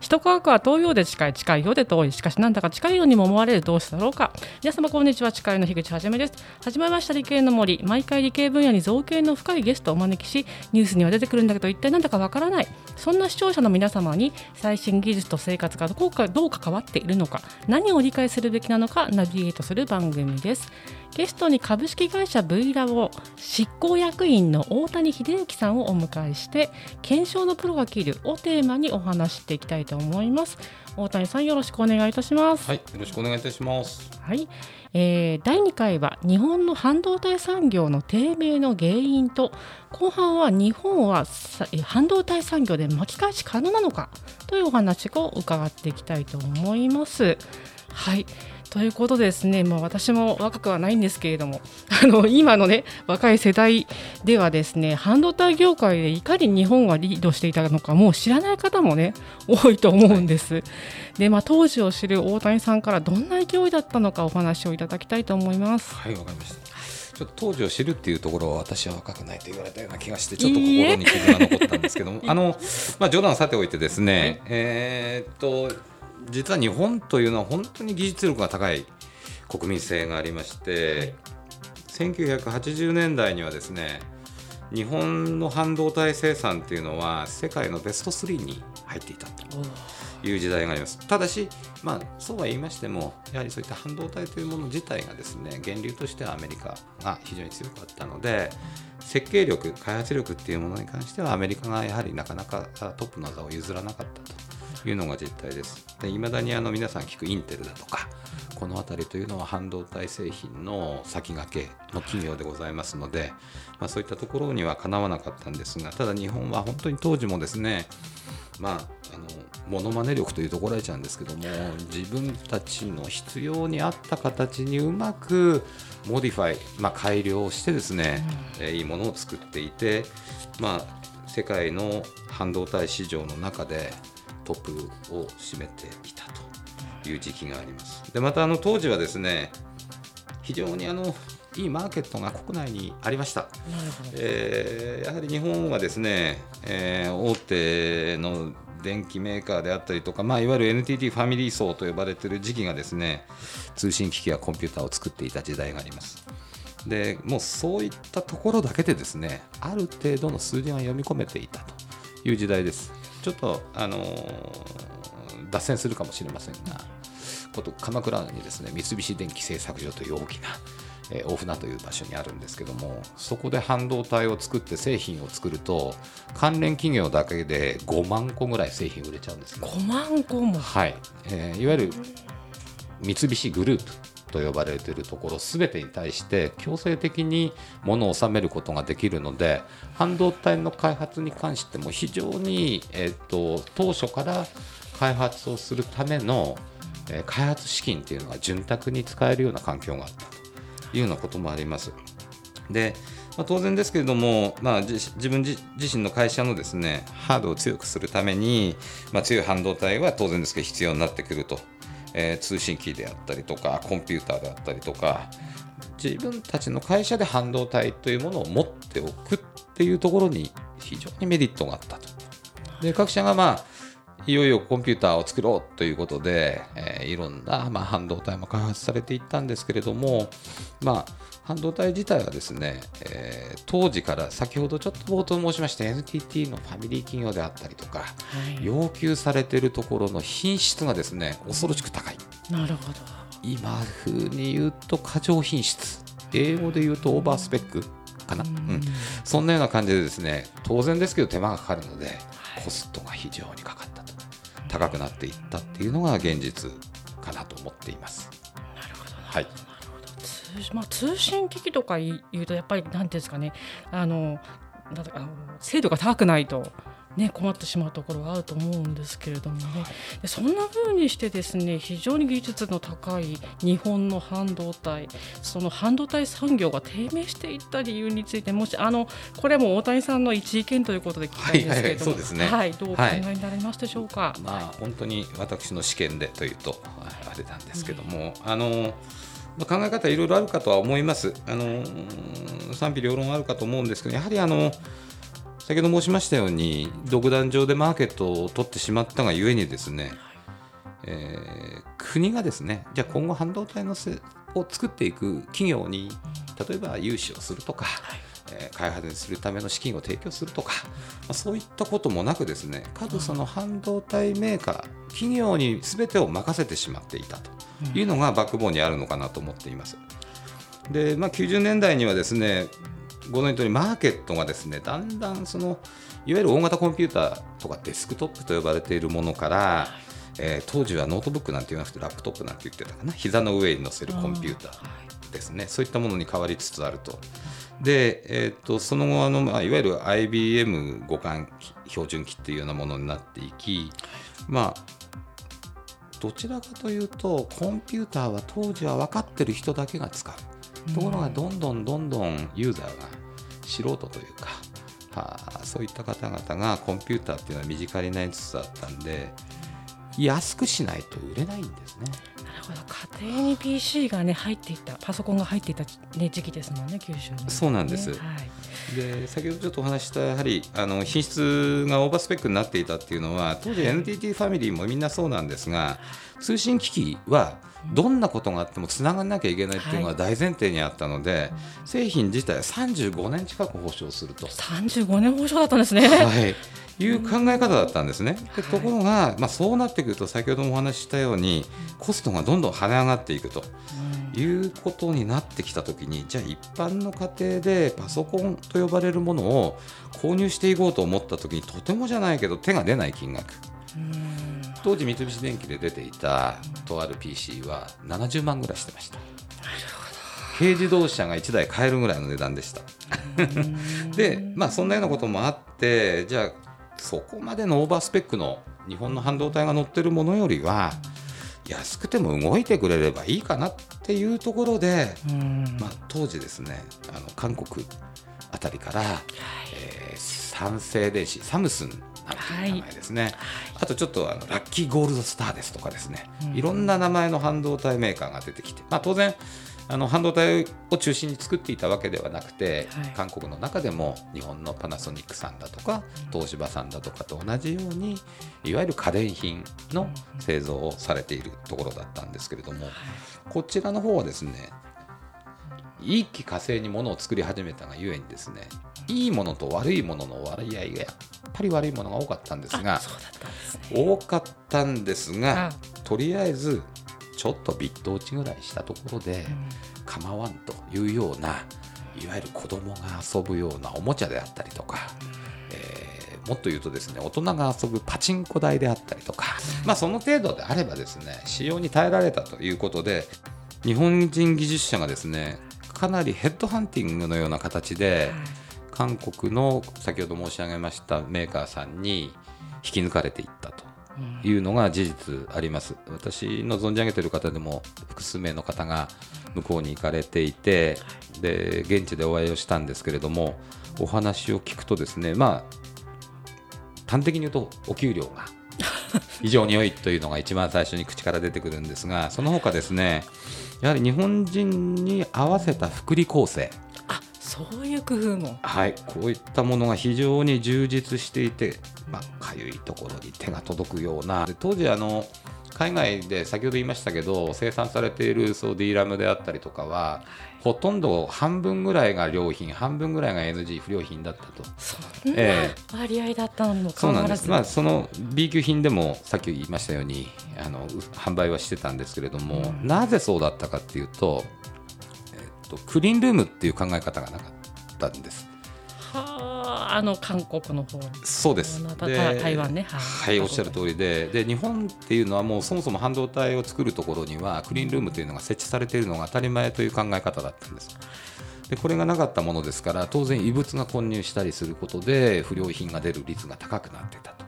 首都科学は遠いようで近い近いようで遠い。しかしなんだか近いようにも思われるどうしてだろうか。皆様こんにちは。近いの樋口はじめです。始まりました理系の森。毎回理系分野に造形の深いゲストをお招きしニュースには出てくるんだけど一体なんだかわからない。そんな視聴者の皆様に最新技術と生活がどうかどう関わっているのか何を理解するべきなのかナビゲートする番組です。ゲストに株式会社 V ラボ執行役員の大谷秀之さんをお迎えして検証のプロが切るをテーマにお話していきたいと思います。大谷さんよろしくお願いいたします。はいよろしくお願いいたします。はい、えー、第2回は日本の半導体産業の低迷の原因と後半は日本は半導体産業で巻き返し可能なのかというお話を伺っていきたいと思います。はいということですね、まあ、私も若くはないんですけれども あの今のね若い世代ではですね半導体業界でいかに日本がリードしていたのかもう知らない方もね多いと思うんです。はい、で、まあ、当時を知る大谷さんからどんな勢いだったのかお話をいただきたいと思います。はいわかりました。ちょっと当時を知るっていうところは私は若くないと言われたような気がしてちょっと心に傷が残ったんですけども。あの、まあ、冗談はさておいてですね、はい、えー、っと実は日本というのは本当に技術力が高い国民性がありまして、はい、1980年代にはですね日本の半導体生産っていうのは世界のベスト3に入っていたという時代があります。ただし、まあ、そうは言いましてもやはりそういった半導体というもの自体がですね源流としてはアメリカが非常に強かったので設計力開発力っていうものに関してはアメリカがやはりなかなかトップの座を譲らなかったと。いうのが実態です。いまだにあの皆さん聞くインテルだとかこの辺りというのは半導体製品の先駆けの企業でございますので、まあ、そういったところにはかなわなかったんですがただ日本は本当に当時もですねまあ、あのモノマネ力というところちゃうんですけども自分たちの必要に合った形にうまく modify、まあ、改良してですね、うん、えー、いいものを作っていて、まあ、世界の半導体市場の中でトップを占めていたという時期があります。でまたあの当時はですね非常にあのいいマーケットが国内にありました。えー、やはり日本はですね、えー、大手の電機メーカーであったりとか、まあ、いわゆる NTT ファミリー層と呼ばれている時期がですね通信機器やコンピューターを作っていた時代があります。でもうそういったところだけでですねある程度の数字が読み込めていたという時代です。ちょっと、あのー、脱線するかもしれませんが、こと鎌倉にですね三菱電機製作所という大きな、えー、大船という場所にあるんですけどもそこで半導体を作って製品を作ると関連企業だけで5万個ぐらい製品売れちゃうんです、ね、5万個も？はい、えー、いわゆる三菱グループと呼ばれているところすべてに対して強制的に物を収めることができるので半導体の開発に関しても非常に、えーと、当初から開発をするための、えー、開発資金っていうのが潤沢に使えるような環境があったというようなこともあります。でまあ、当然ですけれども、まあ、自分自身の会社のですねハードを強くするために、まあ、強い半導体は当然ですけど必要になってくるとえー、通信機であったりとかコンピューターであったりとか自分たちの会社で半導体というものを持っておくっていうところに非常にメリットがあったと。で各社がまあいよいよコンピューターを作ろうということで、えー、いろんな、まあ、半導体も開発されていったんですけれども、まあ、半導体自体はですね、えー、当時から先ほどちょっと冒頭申しました NTT のファミリー企業であったりとか、はい、要求されているところの品質がですね恐ろしく高い。なるほど。今風に言うと過剰品質。英語で言うとオーバースペックかな、うん、そんなような感じでですね当然ですけど手間がかかるので、コストが非常にかかったと。高くなっていったっていうのが現実かなと思っています。なるほど。はいまあ、通信機器とか言うとやっぱりなんていうんですかねあのなんあの精度が高くないとね、困ってしまうところがあると思うんですけれどもね、でそんな風にしてですね非常に技術の高い日本の半導体その半導体産業が低迷していった理由についてもしあのこれも大谷さんの一意見ということで聞きたいんですけれども、はい、はいね。はい、どうお考えになりましたでしょうか、はい、まあ、本当に私の試験でというとあれなんですけども、うん、あのまあ、考え方いろいろあるかとは思います。あの賛否両論あるかと思うんですけどやはりあの先ほど申しましたように独壇場でマーケットを取ってしまったがゆえにですね、えー、国がですねじゃあ今後半導体のせを作っていく企業に例えば融資をするとか、はい。え開発するための資金を提供するとか、まあ、そういったこともなくですね各その半導体メーカー企業にすべてを任せてしまっていたというのがバックボーンにあるのかなと思っています。で、まあ、90年代にはですねご存知の通りマーケットがですねだんだんそのいわゆる大型コンピューターとかデスクトップと呼ばれているものから、えー、当時はノートブックなんて言わなくてラップトップなんて言ってたかな。膝の上に載せるコンピューターですね。そういったものに変わりつつあると。で、えーと、その後あの、まあ、いわゆる IBM 互換標準機っていうようなものになっていき、まあ、どちらかというとコンピューターは当時は分かってる人だけが使うところがどんどんどんどんユーザーが素人というか、はあ、そういった方々がコンピューターっていうのは身近になりつつあったんで安くしないと売れないんですね。家庭に PC がね入っていたパソコンが入っていた、ね、時期ですもんね九州ね、そうなんです、はい、で先ほどちょっとお話したやはりあの品質がオーバースペックになっていたっていうのは当時 NTT ファミリーもみんなそうなんですが通信機器はどんなことがあってもつながらなきゃいけないっていうのが大前提にあったので、はい、製品自体は35年近く保証すると。35年保証だったんですね。はい。いう考え方だったんですね。でところが、まあ、そうなってくると先ほどもお話ししたようにコストがどんどん跳ね上がっていくと。いうことになってきたときにじゃあ一般の家庭でパソコンと呼ばれるものを購入していこうと思ったときにとてもじゃないけど手が出ない金額。当時三菱電機で出ていたとある PC は70万ぐらいしてました。軽自動車が1台買えるぐらいの値段でした。で、まあ、そんなようなこともあってじゃあそこまでのオーバースペックの日本の半導体が乗ってるものよりは安くても動いてくれればいいかなっていうところで、まあ、当時ですねあの韓国あたりから、はい、えー、三星電子サムスンい。う名前ですね、はい、あとちょっとあのラッキーゴールドスターですとかですね、いろんな名前の半導体メーカーが出てきて、まあ、当然あの半導体を中心に作っていたわけではなくて、はい、韓国の中でも日本のパナソニックさんだとか東芝さんだとかと同じようにいわゆる家電品の製造をされているところだったんですけれども、こちらの方はですねいい気火星にものを作り始めたがゆえにですねいいものと悪いものの割合がやっぱり悪いものが多かったんですが多かったんですがとりあえずちょっとビット落ちぐらいしたところで構わんというようないわゆる子供が遊ぶようなおもちゃであったりとか、えー、もっと言うとですね大人が遊ぶパチンコ台であったりとか、まあ、その程度であればですね使用に耐えられたということで日本人技術者がですねかなりヘッドハンティングのような形で、韓国の先ほど申し上げましたメーカーさんに引き抜かれていったというのが事実あります。私の存じ上げている方でも複数名の方が向こうに行かれていて、で現地でお会いをしたんですけれども、お話を聞くとですね、まあ端的に言うとお給料が 非常に良いというのが一番最初に口から出てくるんですが、その他ですね、やはり日本人に合わせた福利厚生。そういう工夫も。はい。こういったものが非常に充実していてまあかゆいところに手が届くような。当時あの海外で先ほど言いましたけど生産されているそう D ラムであったりとかはほとんど半分ぐらいが良品半分ぐらいが NG 不良品だったと。そんな割合だったのそうなんです、まあ、その B 級品でもさっき言いましたようにあの販売はしてたんですけれども、うん、なぜそうだったかっていうととクリーンルームっていう考え方がなかったんです。はあ、あの韓国の方そうです。台湾ね。はい、おっしゃる通りで。で日本っていうのはもうそもそも半導体を作るところにはクリーンルームというのが設置されているのが当たり前という考え方だったんです。でこれがなかったものですから当然異物が混入したりすることで不良品が出る率が高くなっていたと。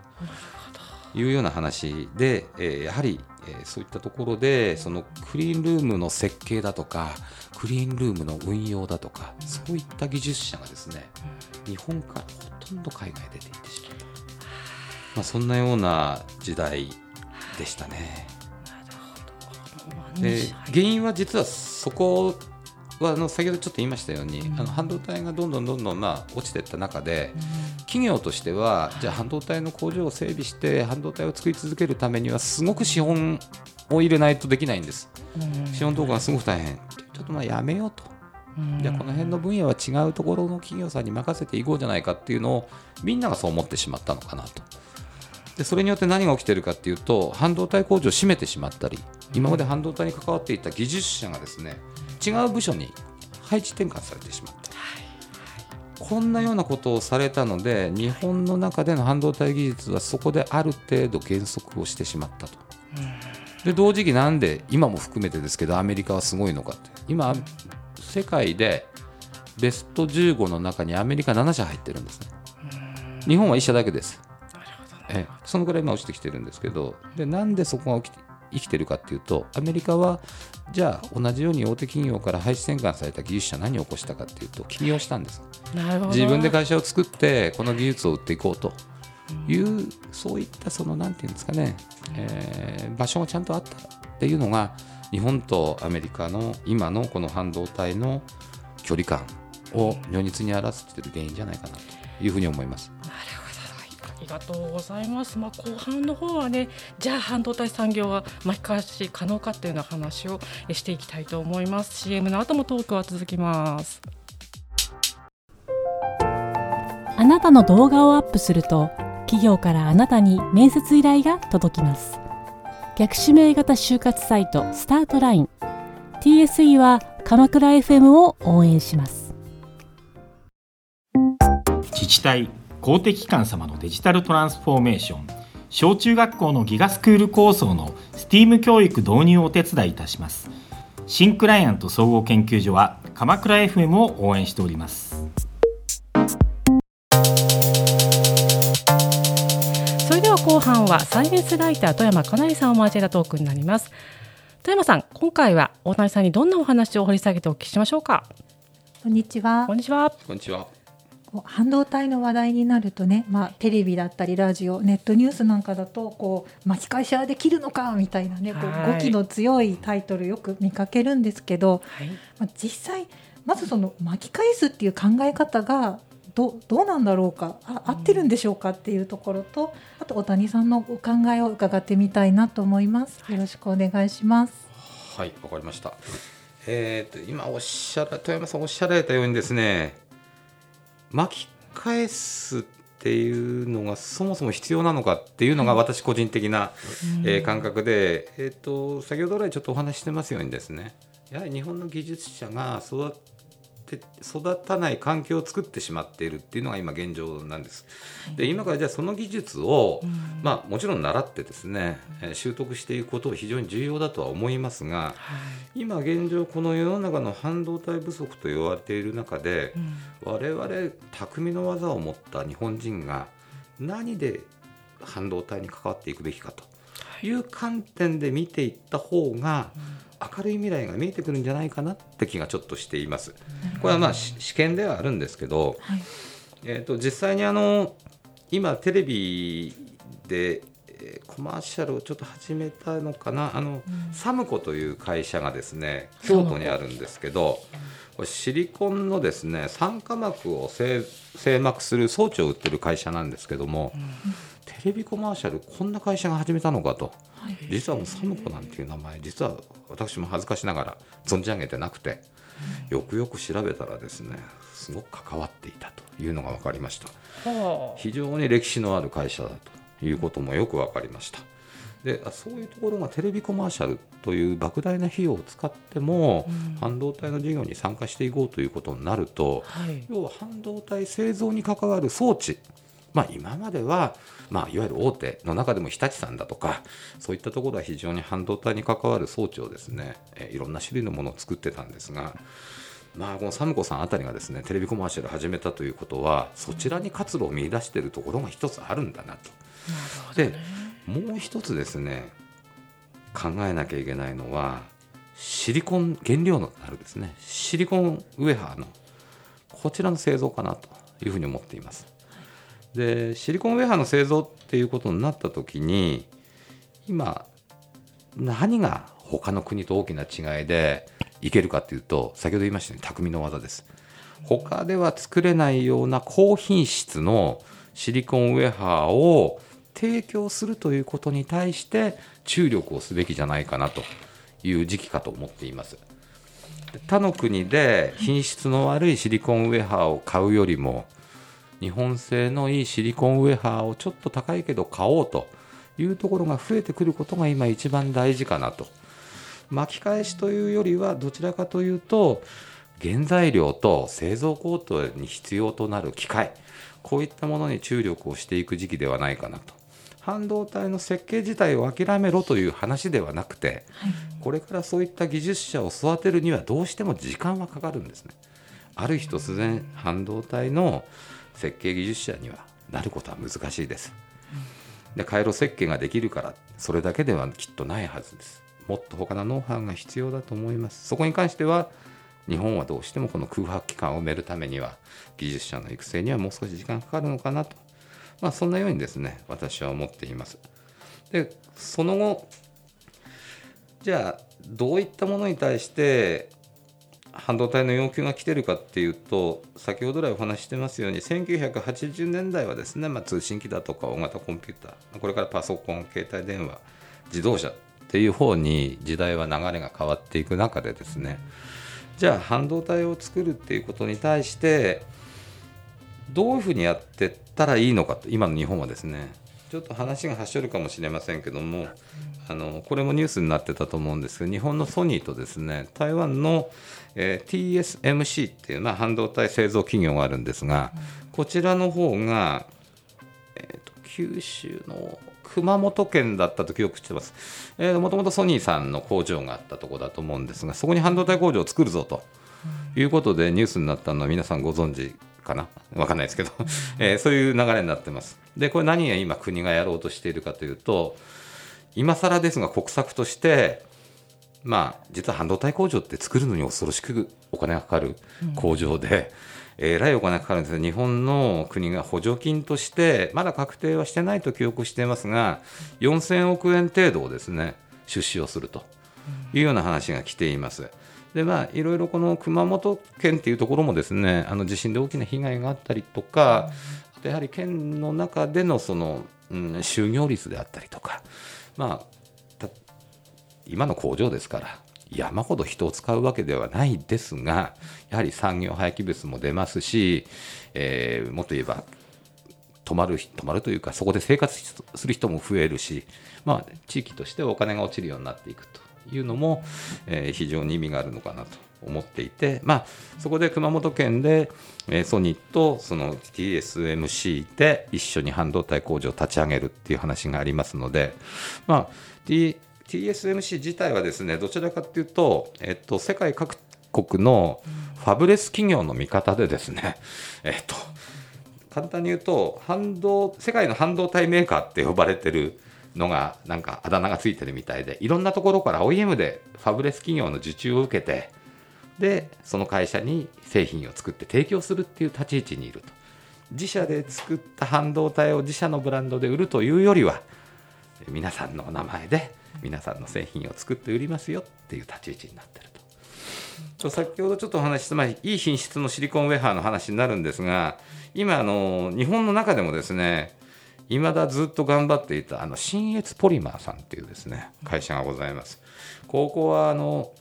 いうような話で、えー、やはり、えー、そういったところでそのクリーンルームの設計だとかクリーンルームの運用だとかそういった技術者がですね日本からほとんど海外出ていってしまった、まあ、そんなような時代でしたね。で原因は実はそこはあの先ほどちょっと言いましたように、うん、あの半導体がどんどんどんどんまあ落ちていった中で、企業としてはじゃあ半導体の工場を整備して半導体を作り続けるためにはすごく資本を入れないとできないんです。資本投下がすごく大変。ちょっとまあやめようと。じゃあこの辺の分野は違うところの企業さんに任せていこうじゃないかっていうのをみんながそう思ってしまったのかなと。でそれによって何が起きてるかっていうと半導体工場を閉めてしまったり今まで半導体に関わっていた技術者がですね違う部署に配置転換されてしまった。こんなようなことをされたので日本の中での半導体技術はそこである程度減速をしてしまったと。で同時期なんで今も含めてですけどアメリカはすごいのかって。今世界でベスト15の中にアメリカ7社入ってるんですね。日本は1社だけです。ええ。そのぐらい今落ちてきてるんですけどでなんでそこが起きて生きてるかっていうとアメリカはじゃあ同じように大手企業から配置転換された技術者何を起こしたかっていうと起業したんです。なるほど。自分で会社を作ってこの技術を売っていこうという、そういったそのなんていうんですかね、えー場所がちゃんとあったっていうのが日本とアメリカの今のこの半導体の距離感を如実に表している原因じゃないかなというふうに思います。ありがとうございます。まあ、後半の方はね、じゃあ半導体産業は巻き返し可能かっていうような話をえしていきたいと思います。CM の後もトークは続きます。あなたの動画をアップすると企業からあなたに面接依頼が届きます逆指名型就活サイトスタートライン TSE は鎌倉 FM を応援します自治体公的機関様のデジタルトランスフォーメーション小中学校のギガスクール構想の STEAM 教育導入をお手伝いいたします新クライアント総合研究所は鎌倉 FM を応援しておりますそれでは後半はサイエンスライター富山かなりさんを交えたトークになります。富山さん、今回は大谷さんにどんなお話を掘り下げてお聞きしましょうか？こんにちはこん。にちは。こんにちは。こう半導体の話題になるとね、まあ、テレビだったりラジオネットニュースなんかだとこう巻き返しはできるのかみたいなねこうはい語気の強いタイトルよく見かけるんですけど、はい。まあ、実際まずその巻き返すっていう考え方がどどうなんだろうかあ合ってるんでしょうかっていうところとあと大谷さんのお考えを伺ってみたいなと思います。よろしくお願いします。はい、わかりました。えー、と今おっしゃら富山さんおっしゃられたようにですね巻き返すっていうのがそもそも必要なのかっていうのが私個人的な、えー感覚で、えー、と先ほど来ちょっとお話ししてますようにですねやはり日本の技術者が育て育たない環境を作ってしまっているっていうのが今現状なんです。で今からじゃあその技術を、まあ、もちろん習ってですね、えー習得していくことは非常に重要だとは思いますが今現状この世の中の半導体不足と言われている中で、我々匠の技を持った日本人が何で半導体に関わっていくべきかという観点で見ていった方が明るい未来が見えてくるんじゃないかなって気がちょっとしています。これはまあし試験ではあるんですけど、はい。えー、と実際にあの今テレビで、えーコマーシャルをちょっと始めたのかなあの、サムコという会社がですね京都にあるんですけどシリコンのですね酸化膜を精精膜する装置を売ってる会社なんですけども、テレビコマーシャルこんな会社が始めたのかと、実はもうサムコなんていう名前実は私も恥ずかしながら存じ上げてなくて、よくよく調べたらですねすごく関わっていたというのが分かりました。は非常に歴史のある会社だということもよく分かりました。であそういうところがテレビコマーシャルという莫大な費用を使っても、半導体の事業に参加していこうということになると、あ。はい。要は半導体製造に関わる装置、まあ、今までは、まあ、いわゆる大手の中でも日立さんだとかそういったところは非常に半導体に関わる装置をですね、えーいろんな種類のものを作ってたんですが、まあ、このサムコさんあたりがですねテレビコマーシャル始めたということはそちらに活路を見出しているところが一つあるんだなと。でもう一つですね考えなきゃいけないのはシリコン原料のあるですねシリコンウェハーのこちらの製造かなというふうに思っています。でシリコンウェハーの製造っていうことになった時に今何が他の国と大きな違いでいけるかっていうと先ほど言いましたように匠の技です。他では作れないような高品質のシリコンウェハーを提供するということに対して注力をすべきじゃないかなという時期かと思っています。他の国で品質の悪いシリコンウェハーを買うよりも日本製のいいシリコンウェハーをちょっと高いけど買おうというところが増えてくることが今一番大事かなと。巻き返しというよりはどちらかというと原材料と製造工程に必要となる機械。こういったものに注力をしていく時期ではないかなと。半導体の設計自体を諦めろという話ではなくて、はい、これからそういった技術者を育てるにはどうしても時間はかかるんですね。ある日突然半導体の設計技術者にはなることは難しいです。で回路設計ができるからそれだけではきっとないはずです。もっと他のノウハウが必要だと思います。そこに関しては日本はどうしてもこの空白期間を埋めるためには技術者の育成にはもう少し時間かかるのかなとまあ、そんなようにですね私は思っています。でその後じゃあどういったものに対して半導体の要求が来てるかっていうと先ほど来お話ししてますように1980年代はですね、まあ、通信機だとか大型コンピューターこれからパソコン携帯電話自動車っていう方に時代は流れが変わっていく中でですねじゃあ半導体を作るっていうことに対してどういうふうにやってったらいいのかと今の日本はですねちょっと話がはしょるかもしれませんけどもあのこれもニュースになってたと思うんですけど日本のソニーとですね台湾の、えー、TSMC っていう、まあ、半導体製造企業があるんですがこちらの方が、えーと、九州の熊本県だったと記憶してます、えー、もともとソニーさんの工場があったところだと思うんですがそこに半導体工場を作るぞということでニュースになったのは皆さんご存知かな分かんないですけど、えー、そういう流れになってます。でこれ何が今国がやろうとしているかというと今更ですが国策としてまあ実は半導体工場って作るのに恐ろしくお金がかかる工場で、うん、えらいお金がかかるんです日本の国が補助金としてまだ確定はしてないと記憶していますが4000億円程度をですね出資をするというような話が来ています。でまあいろいろこの熊本県っていうところもですねあの地震で大きな被害があったりとか、あとやはり県の中でのその、うん、就業率であったりとかまあ今の工場ですから山ほど人を使うわけではないですがやはり産業廃棄物も出ますし、えー、もっと言えば泊まる泊まるというかそこで生活する人も増えるし、まあ、地域としてお金が落ちるようになっていくと。いうのも、えー、非常に意味があるのかなと思っていて、まあ、そこで熊本県で、えー、ソニーとその TSMC で一緒に半導体工場を立ち上げるっていう話がありますので、まあ T、TSMC 自体はですねどちらかというと、えっと、世界各国のファブレス企業の見方でですね、えっと、簡単に言うと半導世界の半導体メーカーって呼ばれてるのがなんかあだ名がついてるみたいでいろんなところから OEM でファブレス企業の受注を受けてでその会社に製品を作って提供するっていう立ち位置にいると自社で作った半導体を自社のブランドで売るというよりは皆さんのお名前で皆さんの製品を作って売りますよっていう立ち位置になってると。先ほどちょっとお話しした、まあ、いい品質のシリコンウェハーの話になるんですが今あの日本の中でもですねいまだずっと頑張っていたあの新越ポリマーさんっていうですね会社がございます。ここはあの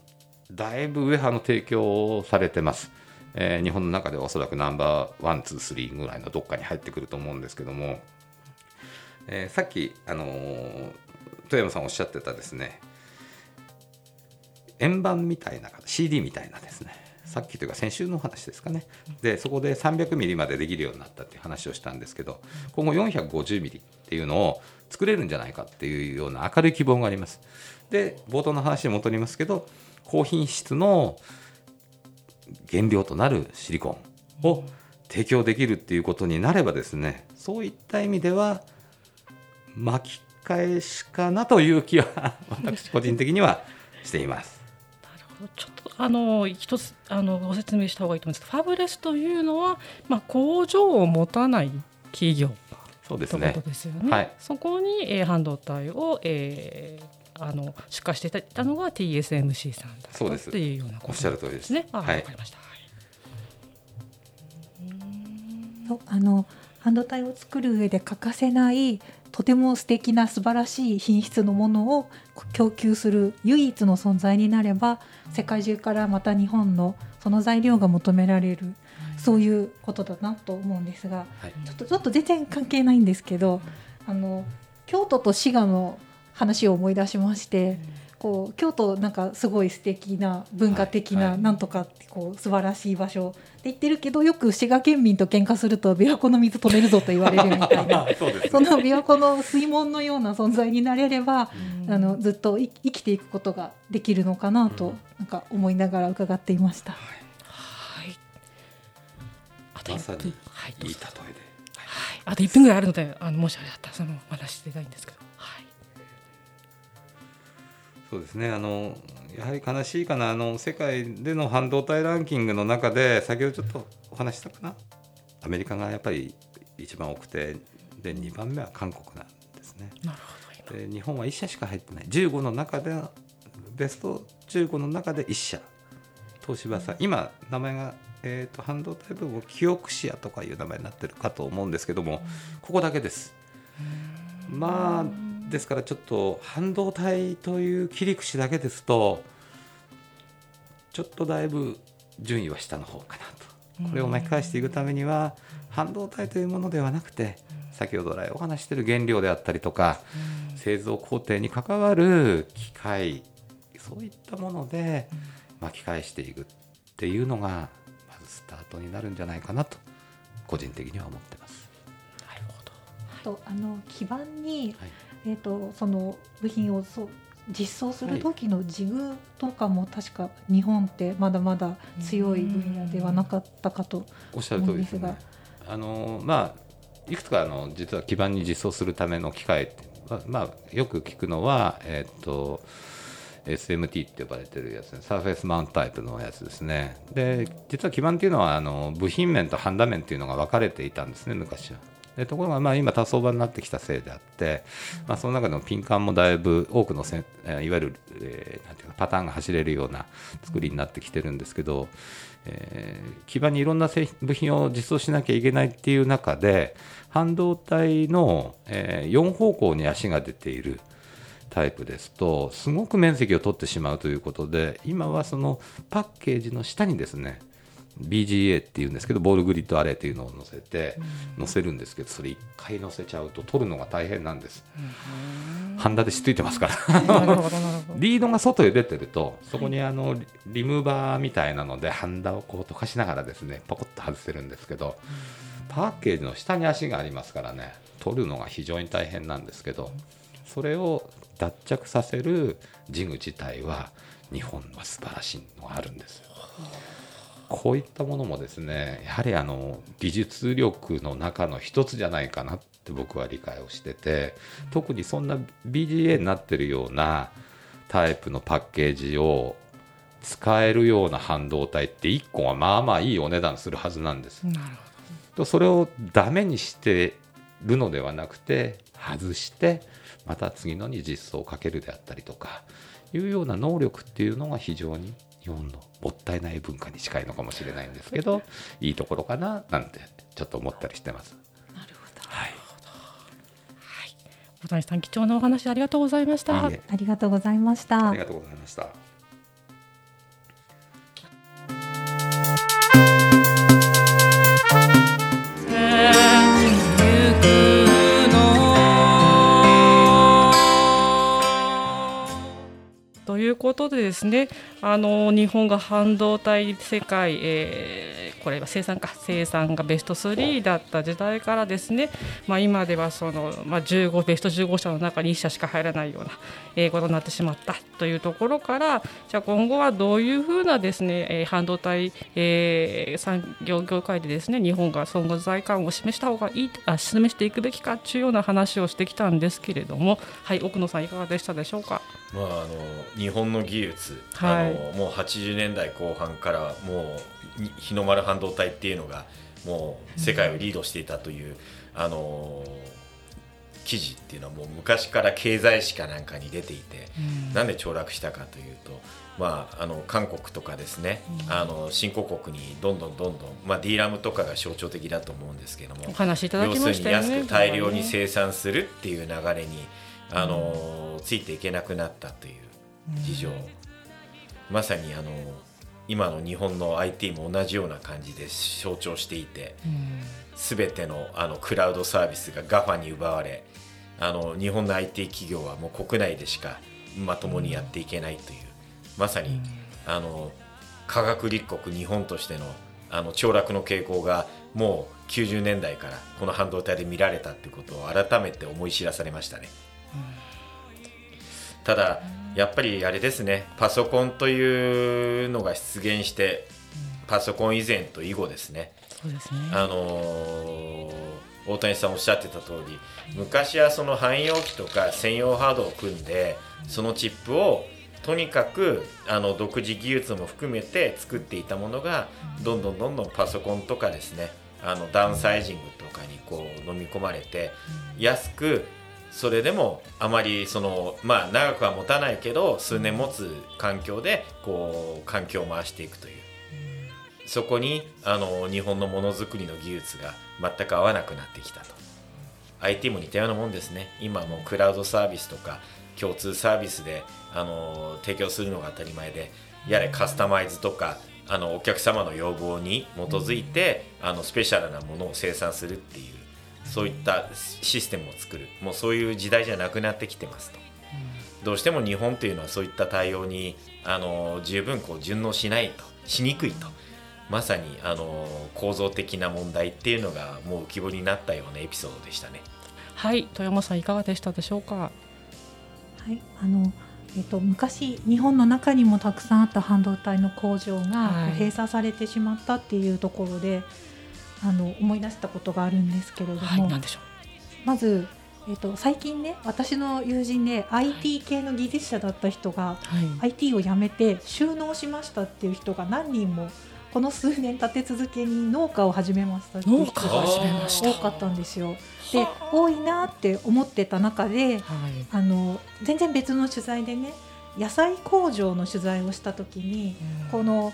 だいぶウェハの提供をされてます。えー、日本の中ではおそらくナンバーワン、ツー、スリーぐらいのどっかに入ってくると思うんですけども、えー、さっき、あのー、富山さんおっしゃってたですね円盤みたいな CD みたいなですねさっきというか先週の話ですかね。でそこで300ミリまでできるようになったっていう話をしたんですけど今後450ミリっていうのを作れるんじゃないかっていうような明るい希望があります。で冒頭の話に戻りますけど高品質の原料となるシリコンを提供できるっていうことになればですねそういった意味では巻き返しかなという気は私個人的にはしています。ちょっとあの一つあのご説明した方がいいと思いますファブレスというのは、まあ、工場を持たない企業そうですね。とですよね。はい、そこに、えー、半導体を、えー、あの出荷していたのが TSMC さんだったっていうようなおっしゃる通りですね。はい、わかりました。あの半導体を作る上で欠かせないとても素敵な素晴らしい品質のものを供給する唯一の存在になれば世界中からまた日本のその材料が求められる、そういうことだなと思うんですが、はいちょっとちょっと全然関係ないんですけどあの京都と滋賀の話を思い出しまして。こう京都なんかすごい素敵な文化的ないなんとかってこう素晴らしい場所って言ってるけどよく滋賀県民と喧嘩すると琵琶湖の水止めるぞと言われるみたいな そうですその琵琶湖の水門のような存在になれればうんあのずっとい生きていくことができるのかなとなんか思いながら伺っていました。はい。あとまさに一分はい。どいいう例ぞえで。はい。あと一分ぐらいあるので、あのもしあれだったらそのお話ししてたいんですけど。はい。そうですね。あのやはり悲しいかな。あの世界での半導体ランキングの中で先ほどちょっとお話ししたかな。アメリカがやっぱり一番多くてで2番目は韓国なんですね。なるほど。で日本は1社しか入ってない。15の中でベスト15の中で1社。東芝さん。今名前が、えー、と半導体部分をキオクシアとかいう名前になってるかと思うんですけどもここだけです。まあですからちょっと半導体という切り口だけですとちょっとだいぶ順位は下の方かなとこれを巻き返していくためには半導体というものではなくて先ほど来お話ししている原料であったりとか製造工程に関わる機械そういったもので巻き返していくっていうのがまずスタートになるんじゃないかなと個人的には思ってます。なるほど。とあの基板に、はいえー、とその部品をそう実装する時のジグとかも確か日本ってまだまだ強い分野ではなかったかとおっしゃる通りですね思うんで。あのまあいくつかあの実は基板に実装するための機械ってまあまあよく聞くのはえっ、と SMT って呼ばれてるやつね、サーフェイスマウントタイプのやつですね。で、実は基板っていうのはあの部品面とハンダ面っていうのが分かれていたんですね、昔は。でところがまあ今多層場になってきたせいであって、まあ、その中でもピンカンもだいぶ多くのせいわゆる、えーなんていうかパターンが走れるような作りになってきてるんですけど、えー基板にいろんな製品部品を実装しなきゃいけないっていう中で半導体の、え4方向に足が出ているタイプですとすごく面積を取ってしまうということで今はそのパッケージの下にですね BGA っていうんですけどボールグリッドアレイというのを載せて載せるんですけどそれ1回載せちゃうと取るのが大変なんです。ハンダでしっついてますから。リードが外へ出てるとそこにあのリリムーバーみたいなのでハンダをこう溶かしながらですねポコッと外せるんですけどパッケージの下に足がありますからね取るのが非常に大変なんですけどそれを脱着させるジグ自体は日本は素晴らしいのがあるんですよ。こういったものもですねやはりあの技術力の中の一つじゃないかなって僕は理解をしてて特にそんな BGA になってるようなタイプのパッケージを使えるような半導体って1個はまあまあいいお値段するはずなんです。なるほとそれをダメにしてるのではなくて外してまた次のに実装をかけるであったりとかいうような能力っていうのが非常に日本のもったいない文化に近いのかもしれないんですけどいいところかななんてちょっと思ったりしてます。なるほどはい、ど。小谷さん貴重なお話ありがとうございました。ありがとうございましたありがとうございました。ことでですねあの日本が半導体世界、えーこれは生産か生産がベスト3だった時代からですね、まあ、今ではその、まあ、15ベスト15社の中に1社しか入らないような、えーことになってしまったというところからじゃあ今後はどういうふうなですね、え半導体、えー産業業界でですね日本が存在感を示した方がいいあ示していくべきかというような話をしてきたんですけれどもはい奥野さんいかがでしたでしょうか？まあ、あの日本の技術、はい。あのもう80年代後半からもうに日の丸半導体っていうのがもう世界をリードしていたという、あの記事っていうのはもう昔から経済誌かなんかに出ていて、うん。なんで凋落したかというと、まあ、あの韓国とかですね、あの新興国にどんどんどんどん、まあ、ディーラムとかが象徴的だと思うんですけどもお話いただ要きましたよね。するに安く大量に生産するっていう流れに、あのついていけなくなったという事情、まさにあの今の日本の IT も同じような感じで象徴していて。うんすべてのあのクラウドサービスが GAFA に奪われあの日本の IT 企業はもう国内でしかまともにやっていけないというまさに、あの科学立国日本としてのあの凋落の傾向がもう90年代からこの半導体で見られたっていうことを改めて思い知らされましたね。ただやっぱりあれですねパソコンというのが出現してパソコン以前と以後ですね。そうですね。あのー大谷さんおっしゃってた通り昔はその汎用機とか専用ハードを組んでそのチップをとにかくあの独自技術も含めて作っていたものがどんどんどんどんパソコンとかですねあのダウンサイジングとかにこう飲み込まれて安くそれでもあまりそのまあ長くは持たないけど数年持つ環境でこう環境を回していくという。そこにあの日本のものづくりの技術が全く合わなくなってきたと。IT も似たようなもんですね。今もクラウドサービスとか共通サービスであの提供するのが当たり前でやれカスタマイズとかあのお客様の要望に基づいてあのスペシャルなものを生産するっていう。そういったシステムを作る。もうそういう時代じゃなくなってきてますと。どうしても日本というのはそういった対応にあの十分こう順応しないと。しにくいと。まさにあの構造的な問題っていうのがもう浮き彫りになったようなエピソードでしたね。はい。富山さんいかがでしたでしょうか？はい、あの、えっと、昔日本の中にもたくさんあった半導体の工場がはい。閉鎖されてしまったっていうところで、あの思い出したことがあるんですけれども、はいなんでしょまず、えっと、最近ね私の友人で IT 系の技術者だった人が、うはい。IT を辞めて収納しましたっていう人が何人もこの数年立て続けに農家を始めましたっていう農人が家を始めました。多かったんですよ。で多いなって思ってた中ではい。あの全然別の取材でね野菜工場の取材をした時にこの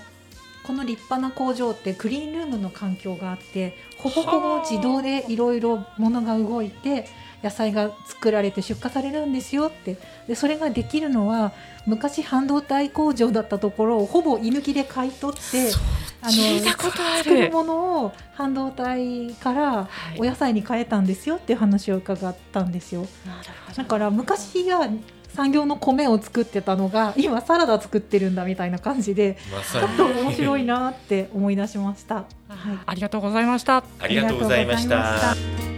この立派な工場ってクリーンルームの環境があってほぼほぼ自動でいろいろ物が動いて野菜が作られて出荷されるんですよって。でそれができるのは昔半導体工場だったところをほぼ居抜きで買い取ってあ聞いたことある。作るものを半導体からはい。お野菜に変えたんですよっていう話を伺ったんですよ。なるほど。だから昔は産業の米を作ってたのが今サラダ作ってるんだみたいな感じでちょっと面白いなって思い出しました。はい、ありがとうございました。ありがとうございました